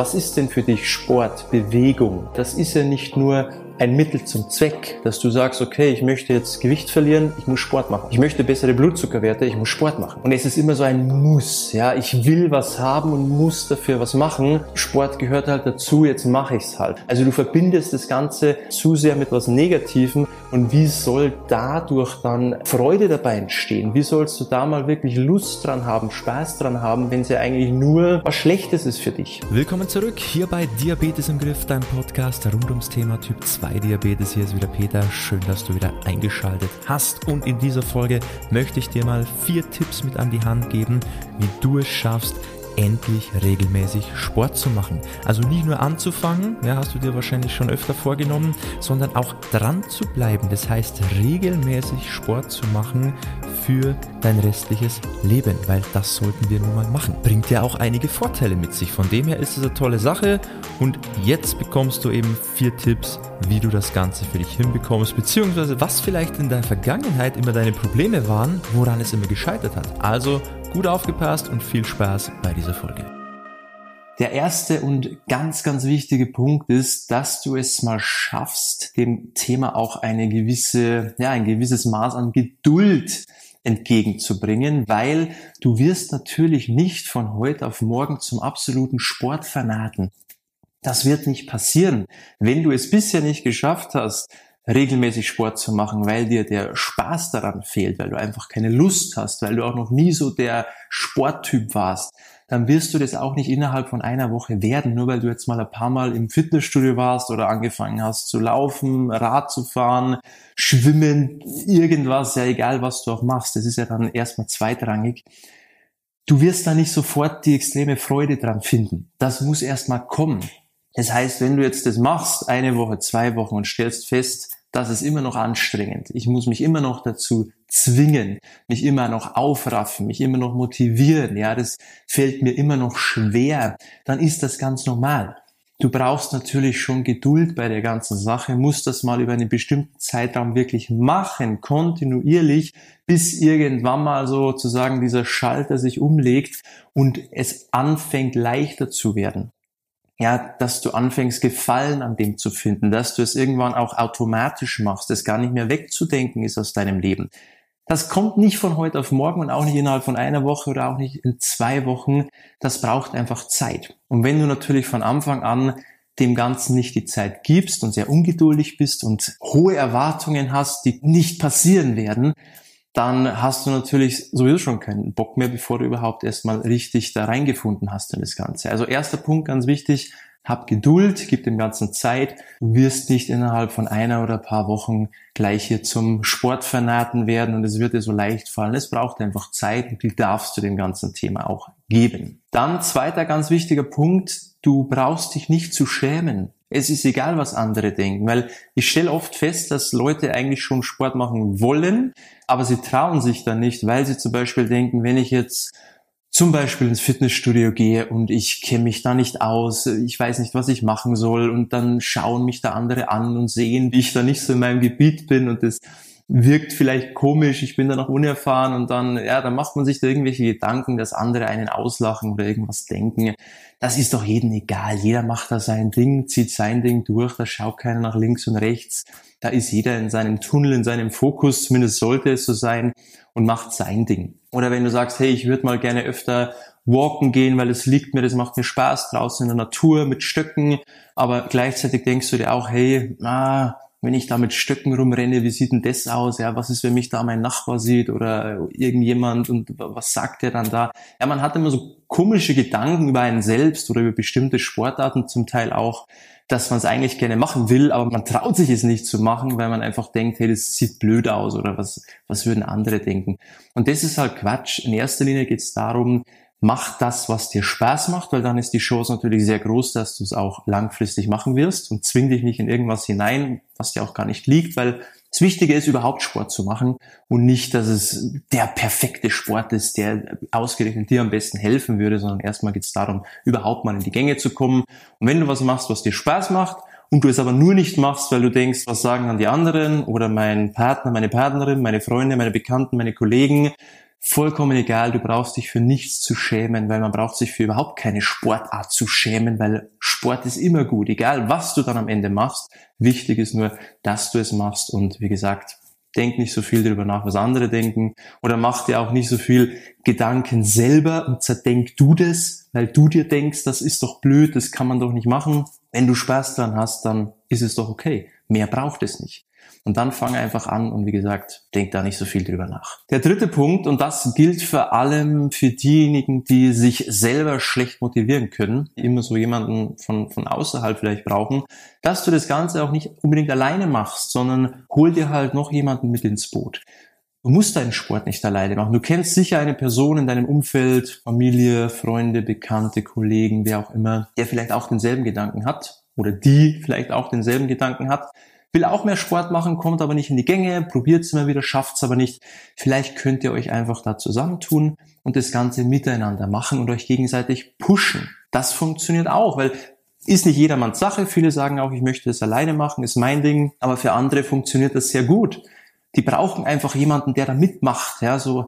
Was ist denn für dich Sport, Bewegung? Das ist ja nicht nur ein Mittel zum Zweck, dass du sagst, okay, ich möchte jetzt Gewicht verlieren, ich muss Sport machen. Ich möchte bessere Blutzuckerwerte, ich muss Sport machen. Und es ist immer so ein Muss, ja, ich will was haben und muss dafür was machen. Sport gehört halt dazu, jetzt mache ich es halt. Also du verbindest das Ganze zu sehr mit was Negativem und wie soll dadurch dann Freude dabei entstehen? Wie sollst du da mal wirklich Lust dran haben, Spaß dran haben, wenn es ja eigentlich nur was Schlechtes ist für dich? Willkommen zurück hier bei Diabetes im Griff, dein Podcast rund ums Thema Typ 2 bei Diabetes. Hier ist wieder Peter. Schön, dass du wieder eingeschaltet hast. Und in dieser Folge möchte ich dir mal vier Tipps mit an die Hand geben, wie du es schaffst, endlich regelmäßig Sport zu machen. Also nicht nur anzufangen, ja, hast du dir wahrscheinlich schon öfter vorgenommen, sondern auch dran zu bleiben. Das heißt, regelmäßig Sport zu machen für dein restliches Leben, weil das sollten wir nun mal machen. Bringt ja auch einige Vorteile mit sich. Von dem her ist es eine tolle Sache und jetzt bekommst du eben vier Tipps, wie du das Ganze für dich hinbekommst, beziehungsweise was vielleicht in der Vergangenheit immer deine Probleme waren, woran es immer gescheitert hat. Also Gut aufgepasst und viel Spaß bei dieser Folge. Der erste und ganz, ganz wichtige Punkt ist, dass du es mal schaffst, dem Thema auch eine gewisse, ja, ein gewisses Maß an Geduld entgegenzubringen, weil du wirst natürlich nicht von heute auf morgen zum absoluten Sportfanaten. Das wird nicht passieren. Wenn du es bisher nicht geschafft hast, regelmäßig Sport zu machen, weil dir der Spaß daran fehlt, weil du einfach keine Lust hast, weil du auch noch nie so der Sporttyp warst, dann wirst du das auch nicht innerhalb von einer Woche werden, nur weil du jetzt mal ein paar Mal im Fitnessstudio warst oder angefangen hast zu laufen, Rad zu fahren, schwimmen, irgendwas, ja egal was du auch machst, das ist ja dann erstmal zweitrangig. Du wirst da nicht sofort die extreme Freude dran finden. Das muss erstmal kommen. Das heißt, wenn du jetzt das machst, eine Woche, zwei Wochen und stellst fest, das ist immer noch anstrengend. Ich muss mich immer noch dazu zwingen, mich immer noch aufraffen, mich immer noch motivieren. Ja, das fällt mir immer noch schwer. Dann ist das ganz normal. Du brauchst natürlich schon Geduld bei der ganzen Sache, musst das mal über einen bestimmten Zeitraum wirklich machen, kontinuierlich, bis irgendwann mal sozusagen dieser Schalter sich umlegt und es anfängt leichter zu werden ja, dass du anfängst, Gefallen an dem zu finden, dass du es irgendwann auch automatisch machst, es gar nicht mehr wegzudenken ist aus deinem Leben. Das kommt nicht von heute auf morgen und auch nicht innerhalb von einer Woche oder auch nicht in zwei Wochen. Das braucht einfach Zeit. Und wenn du natürlich von Anfang an dem Ganzen nicht die Zeit gibst und sehr ungeduldig bist und hohe Erwartungen hast, die nicht passieren werden, dann hast du natürlich sowieso schon keinen Bock mehr, bevor du überhaupt erstmal richtig da reingefunden hast in das Ganze. Also erster Punkt, ganz wichtig, hab Geduld, gib dem Ganzen Zeit. Du wirst nicht innerhalb von einer oder ein paar Wochen gleich hier zum Sportfanaten werden und es wird dir so leicht fallen. Es braucht einfach Zeit und die darfst du dem ganzen Thema auch geben. Dann zweiter ganz wichtiger Punkt, du brauchst dich nicht zu schämen. Es ist egal, was andere denken, weil ich stelle oft fest, dass Leute eigentlich schon Sport machen wollen, aber sie trauen sich dann nicht, weil sie zum Beispiel denken, wenn ich jetzt zum Beispiel ins Fitnessstudio gehe und ich kenne mich da nicht aus, ich weiß nicht, was ich machen soll und dann schauen mich da andere an und sehen, wie ich da nicht so in meinem Gebiet bin und das wirkt vielleicht komisch, ich bin da noch unerfahren und dann, ja, dann macht man sich da irgendwelche Gedanken, dass andere einen auslachen oder irgendwas denken. Das ist doch jedem egal. Jeder macht da sein Ding, zieht sein Ding durch, da schaut keiner nach links und rechts. Da ist jeder in seinem Tunnel, in seinem Fokus, zumindest sollte es so sein, und macht sein Ding. Oder wenn du sagst, hey, ich würde mal gerne öfter walken gehen, weil es liegt mir, das macht mir Spaß draußen in der Natur mit Stöcken, aber gleichzeitig denkst du dir auch, hey, ah, wenn ich da mit Stöcken rumrenne, wie sieht denn das aus? Ja, was ist, wenn mich da mein Nachbar sieht oder irgendjemand und was sagt der dann da? Ja, man hat immer so komische Gedanken über einen selbst oder über bestimmte Sportarten zum Teil auch, dass man es eigentlich gerne machen will, aber man traut sich es nicht zu machen, weil man einfach denkt, hey, das sieht blöd aus oder was, was würden andere denken? Und das ist halt Quatsch. In erster Linie geht es darum, mach das, was dir Spaß macht, weil dann ist die Chance natürlich sehr groß, dass du es auch langfristig machen wirst und zwing dich nicht in irgendwas hinein, was dir auch gar nicht liegt, weil das Wichtige ist, überhaupt Sport zu machen und nicht, dass es der perfekte Sport ist, der ausgerechnet dir am besten helfen würde, sondern erstmal geht es darum, überhaupt mal in die Gänge zu kommen. Und wenn du was machst, was dir Spaß macht, und du es aber nur nicht machst, weil du denkst, was sagen dann die anderen oder mein Partner, meine Partnerin, meine Freunde, meine Bekannten, meine Kollegen, vollkommen egal, du brauchst dich für nichts zu schämen, weil man braucht sich für überhaupt keine Sportart zu schämen, weil Sport ist immer gut, egal was du dann am Ende machst. Wichtig ist nur, dass du es machst und wie gesagt, denk nicht so viel darüber nach, was andere denken oder mach dir auch nicht so viel Gedanken selber und zerdenk du das, weil du dir denkst, das ist doch blöd, das kann man doch nicht machen. Wenn du Spaß dran hast, dann ist es doch okay. Mehr braucht es nicht. Und dann fang einfach an und wie gesagt, denk da nicht so viel drüber nach. Der dritte Punkt, und das gilt vor allem für diejenigen, die sich selber schlecht motivieren können, immer so jemanden von, von außerhalb vielleicht brauchen, dass du das Ganze auch nicht unbedingt alleine machst, sondern hol dir halt noch jemanden mit ins Boot. Du musst deinen Sport nicht alleine machen. Du kennst sicher eine Person in deinem Umfeld, Familie, Freunde, Bekannte, Kollegen, wer auch immer, der vielleicht auch denselben Gedanken hat oder die vielleicht auch denselben Gedanken hat will auch mehr Sport machen, kommt aber nicht in die Gänge, probiert es immer wieder, schafft es aber nicht. Vielleicht könnt ihr euch einfach da zusammentun und das Ganze miteinander machen und euch gegenseitig pushen. Das funktioniert auch, weil ist nicht jedermanns Sache. Viele sagen auch, ich möchte das alleine machen, ist mein Ding. Aber für andere funktioniert das sehr gut. Die brauchen einfach jemanden, der da mitmacht. Ja, so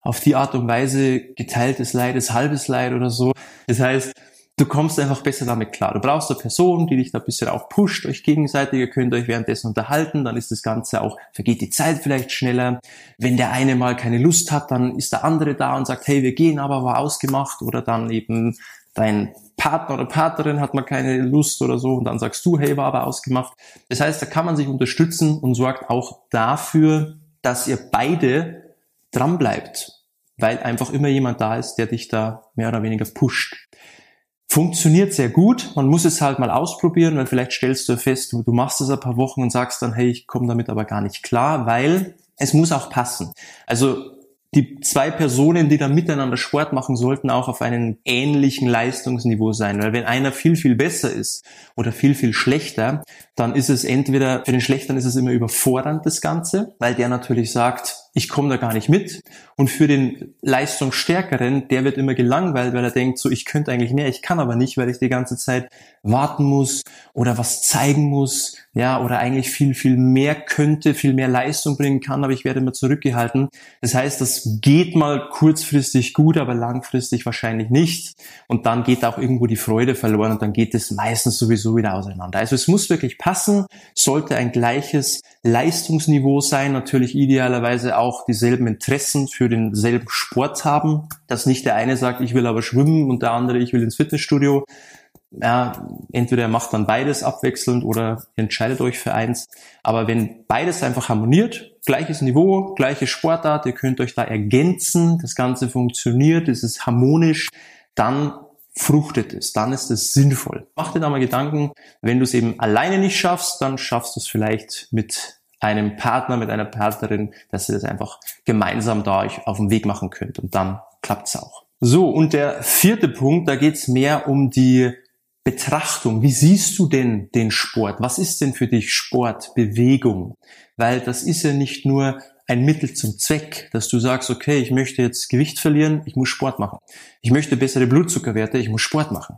auf die Art und Weise geteiltes Leid ist halbes Leid oder so. Das heißt, du kommst einfach besser damit klar. Du brauchst eine Person, die dich da ein bisschen auch pusht, euch gegenseitig, ihr könnt euch währenddessen unterhalten, dann ist das Ganze auch, vergeht die Zeit vielleicht schneller. Wenn der eine mal keine Lust hat, dann ist der andere da und sagt, hey, wir gehen aber, war ausgemacht oder dann eben dein Partner oder Partnerin hat mal keine Lust oder so und dann sagst du, hey, war aber ausgemacht. Das heißt, da kann man sich unterstützen und sorgt auch dafür, dass ihr beide dran bleibt, weil einfach immer jemand da ist, der dich da mehr oder weniger pusht funktioniert sehr gut. Man muss es halt mal ausprobieren, weil vielleicht stellst du fest, du, machst es ein paar Wochen und sagst dann, hey, ich komme damit aber gar nicht klar, weil es muss auch passen. Also die zwei Personen, die da miteinander Sport machen, sollten auch auf einem ähnlichen Leistungsniveau sein. Weil wenn einer viel, viel besser ist oder viel, viel schlechter, dann ist es entweder, für den Schlechteren ist es immer überfordernd, das Ganze, weil der natürlich sagt, ich komme da gar nicht mit. Und für den Leistungsstärkeren, der wird immer gelangweilt, weil er denkt, so ich könnte eigentlich mehr, ich kann aber nicht, weil ich die ganze Zeit warten muss oder was zeigen muss, ja, oder eigentlich viel, viel mehr könnte, viel mehr Leistung bringen kann, aber ich werde immer zurückgehalten. Das heißt, das geht mal kurzfristig gut, aber langfristig wahrscheinlich nicht. Und dann geht auch irgendwo die Freude verloren und dann geht es meistens sowieso wieder auseinander. Also es muss wirklich passen, sollte ein gleiches Leistungsniveau sein, natürlich idealerweise auch dieselben Interessen für denselben Sport haben, dass nicht der eine sagt, ich will aber schwimmen und der andere, ich will ins Fitnessstudio. Ja, entweder macht dann beides abwechselnd oder entscheidet euch für eins. Aber wenn beides einfach harmoniert, gleiches Niveau, gleiche Sportart, ihr könnt euch da ergänzen, das Ganze funktioniert, es ist harmonisch, dann fruchtet es, dann ist es sinnvoll. Mach dir da mal Gedanken, wenn du es eben alleine nicht schaffst, dann schaffst du es vielleicht mit einem Partner, mit einer Partnerin, dass ihr das einfach gemeinsam da euch auf den Weg machen könnt und dann klappt's auch. So, und der vierte Punkt, da geht's mehr um die Betrachtung. Wie siehst du denn den Sport? Was ist denn für dich Sport, Bewegung? Weil das ist ja nicht nur ein Mittel zum Zweck, dass du sagst, okay, ich möchte jetzt Gewicht verlieren, ich muss Sport machen. Ich möchte bessere Blutzuckerwerte, ich muss Sport machen.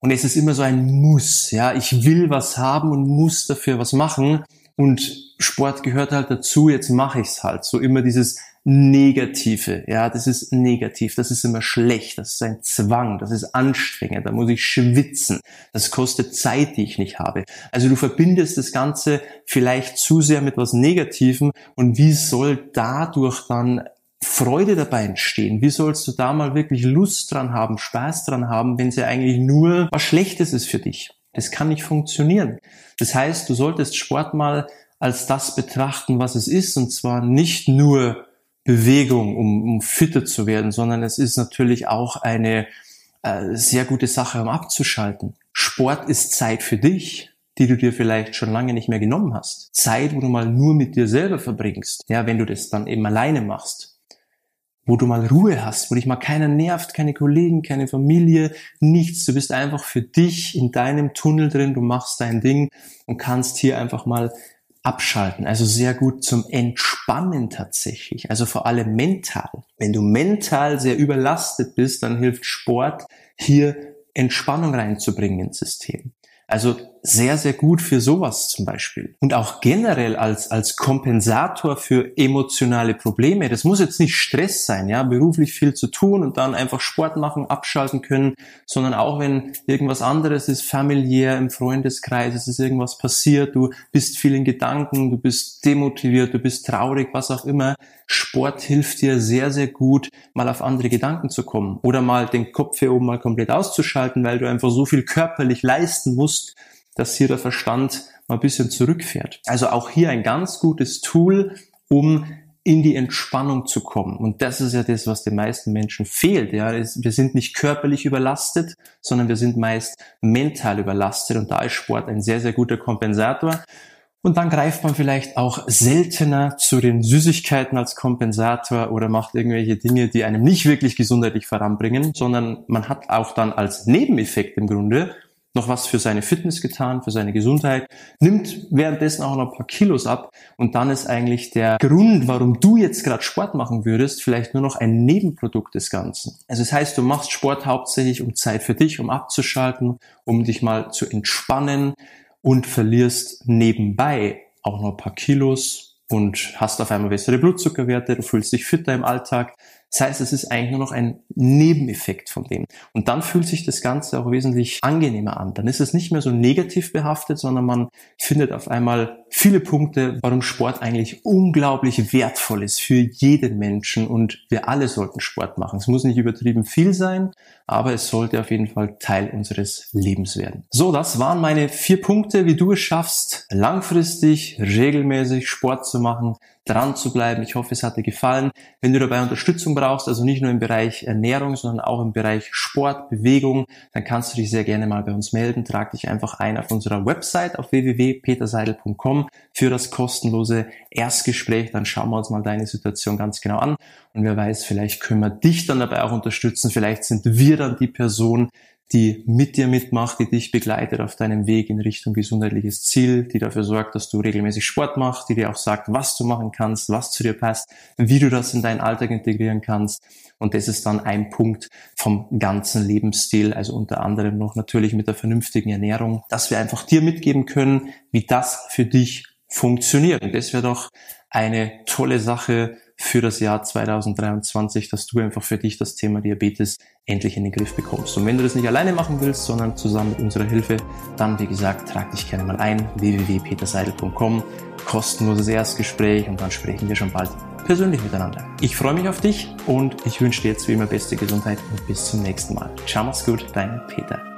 Und es ist immer so ein Muss, ja, ich will was haben und muss dafür was machen. Und Sport gehört halt dazu, jetzt mache ich's halt. So immer dieses Negative, ja, das ist negativ, das ist immer schlecht, das ist ein Zwang, das ist anstrengend, da muss ich schwitzen, das kostet Zeit, die ich nicht habe. Also du verbindest das Ganze vielleicht zu sehr mit was Negativem und wie soll dadurch dann Freude dabei entstehen? Wie sollst du da mal wirklich Lust dran haben, Spaß dran haben, wenn es ja eigentlich nur was Schlechtes ist für dich? Es kann nicht funktionieren. Das heißt, du solltest Sport mal als das betrachten, was es ist, und zwar nicht nur Bewegung, um, um fitter zu werden, sondern es ist natürlich auch eine äh, sehr gute Sache, um abzuschalten. Sport ist Zeit für dich, die du dir vielleicht schon lange nicht mehr genommen hast. Zeit, wo du mal nur mit dir selber verbringst. Ja, wenn du das dann eben alleine machst. Wo du mal Ruhe hast, wo dich mal keiner nervt, keine Kollegen, keine Familie, nichts. Du bist einfach für dich in deinem Tunnel drin, du machst dein Ding und kannst hier einfach mal abschalten, also sehr gut zum Entspannen tatsächlich, also vor allem mental. Wenn du mental sehr überlastet bist, dann hilft Sport hier Entspannung reinzubringen ins System. Also sehr, sehr gut für sowas zum Beispiel. Und auch generell als, als Kompensator für emotionale Probleme. Das muss jetzt nicht Stress sein, ja, beruflich viel zu tun und dann einfach Sport machen, abschalten können, sondern auch wenn irgendwas anderes ist, familiär, im Freundeskreis, es ist irgendwas passiert, du bist viel in Gedanken, du bist demotiviert, du bist traurig, was auch immer. Sport hilft dir sehr, sehr gut, mal auf andere Gedanken zu kommen oder mal den Kopf hier oben mal komplett auszuschalten, weil du einfach so viel körperlich leisten musst, dass hier der Verstand mal ein bisschen zurückfährt. Also auch hier ein ganz gutes Tool, um in die Entspannung zu kommen. Und das ist ja das, was den meisten Menschen fehlt. Ja, wir sind nicht körperlich überlastet, sondern wir sind meist mental überlastet. Und da ist Sport ein sehr, sehr guter Kompensator. Und dann greift man vielleicht auch seltener zu den Süßigkeiten als Kompensator oder macht irgendwelche Dinge, die einem nicht wirklich gesundheitlich voranbringen, sondern man hat auch dann als Nebeneffekt im Grunde noch was für seine Fitness getan, für seine Gesundheit, nimmt währenddessen auch noch ein paar Kilos ab und dann ist eigentlich der Grund, warum du jetzt gerade Sport machen würdest, vielleicht nur noch ein Nebenprodukt des Ganzen. Also das heißt, du machst Sport hauptsächlich um Zeit für dich, um abzuschalten, um dich mal zu entspannen und verlierst nebenbei auch noch ein paar Kilos und hast auf einmal bessere Blutzuckerwerte, du fühlst dich fitter im Alltag. Das heißt, es ist eigentlich nur noch ein Nebeneffekt von dem. Und dann fühlt sich das Ganze auch wesentlich angenehmer an. Dann ist es nicht mehr so negativ behaftet, sondern man findet auf einmal viele Punkte, warum Sport eigentlich unglaublich wertvoll ist für jeden Menschen und wir alle sollten Sport machen. Es muss nicht übertrieben viel sein, aber es sollte auf jeden Fall Teil unseres Lebens werden. So, das waren meine vier Punkte, wie du es schaffst, langfristig, regelmäßig Sport zu machen, dran zu bleiben. Ich hoffe, es hat dir gefallen. Wenn du dabei Unterstützung brauchst, also nicht nur im Bereich Ernährung, sondern auch im Bereich Sport, Bewegung, dann kannst du dich sehr gerne mal bei uns melden. Trag dich einfach ein auf unserer Website auf www.peterseidel.com für das kostenlose Erstgespräch. Dann schauen wir uns mal deine Situation ganz genau an. Und wer weiß, vielleicht können wir dich dann dabei auch unterstützen. Vielleicht sind wir dann die Person, die mit dir mitmacht, die dich begleitet auf deinem Weg in Richtung gesundheitliches Ziel, die dafür sorgt, dass du regelmäßig Sport machst, die dir auch sagt, was du machen kannst, was zu dir passt, wie du das in deinen Alltag integrieren kannst. Und das ist dann ein Punkt vom ganzen Lebensstil, also unter anderem noch natürlich mit der vernünftigen Ernährung, dass wir einfach dir mitgeben können, wie das für dich funktioniert. Und das wäre doch eine tolle Sache, für das Jahr 2023, dass du einfach für dich das Thema Diabetes endlich in den Griff bekommst. Und wenn du das nicht alleine machen willst, sondern zusammen mit unserer Hilfe, dann wie gesagt, trag dich gerne mal ein, www.peterseidel.com, kostenloses Erstgespräch und dann sprechen wir schon bald persönlich miteinander. Ich freue mich auf dich und ich wünsche dir jetzt wie immer beste Gesundheit und bis zum nächsten Mal. Ciao, mach's gut, dein Peter.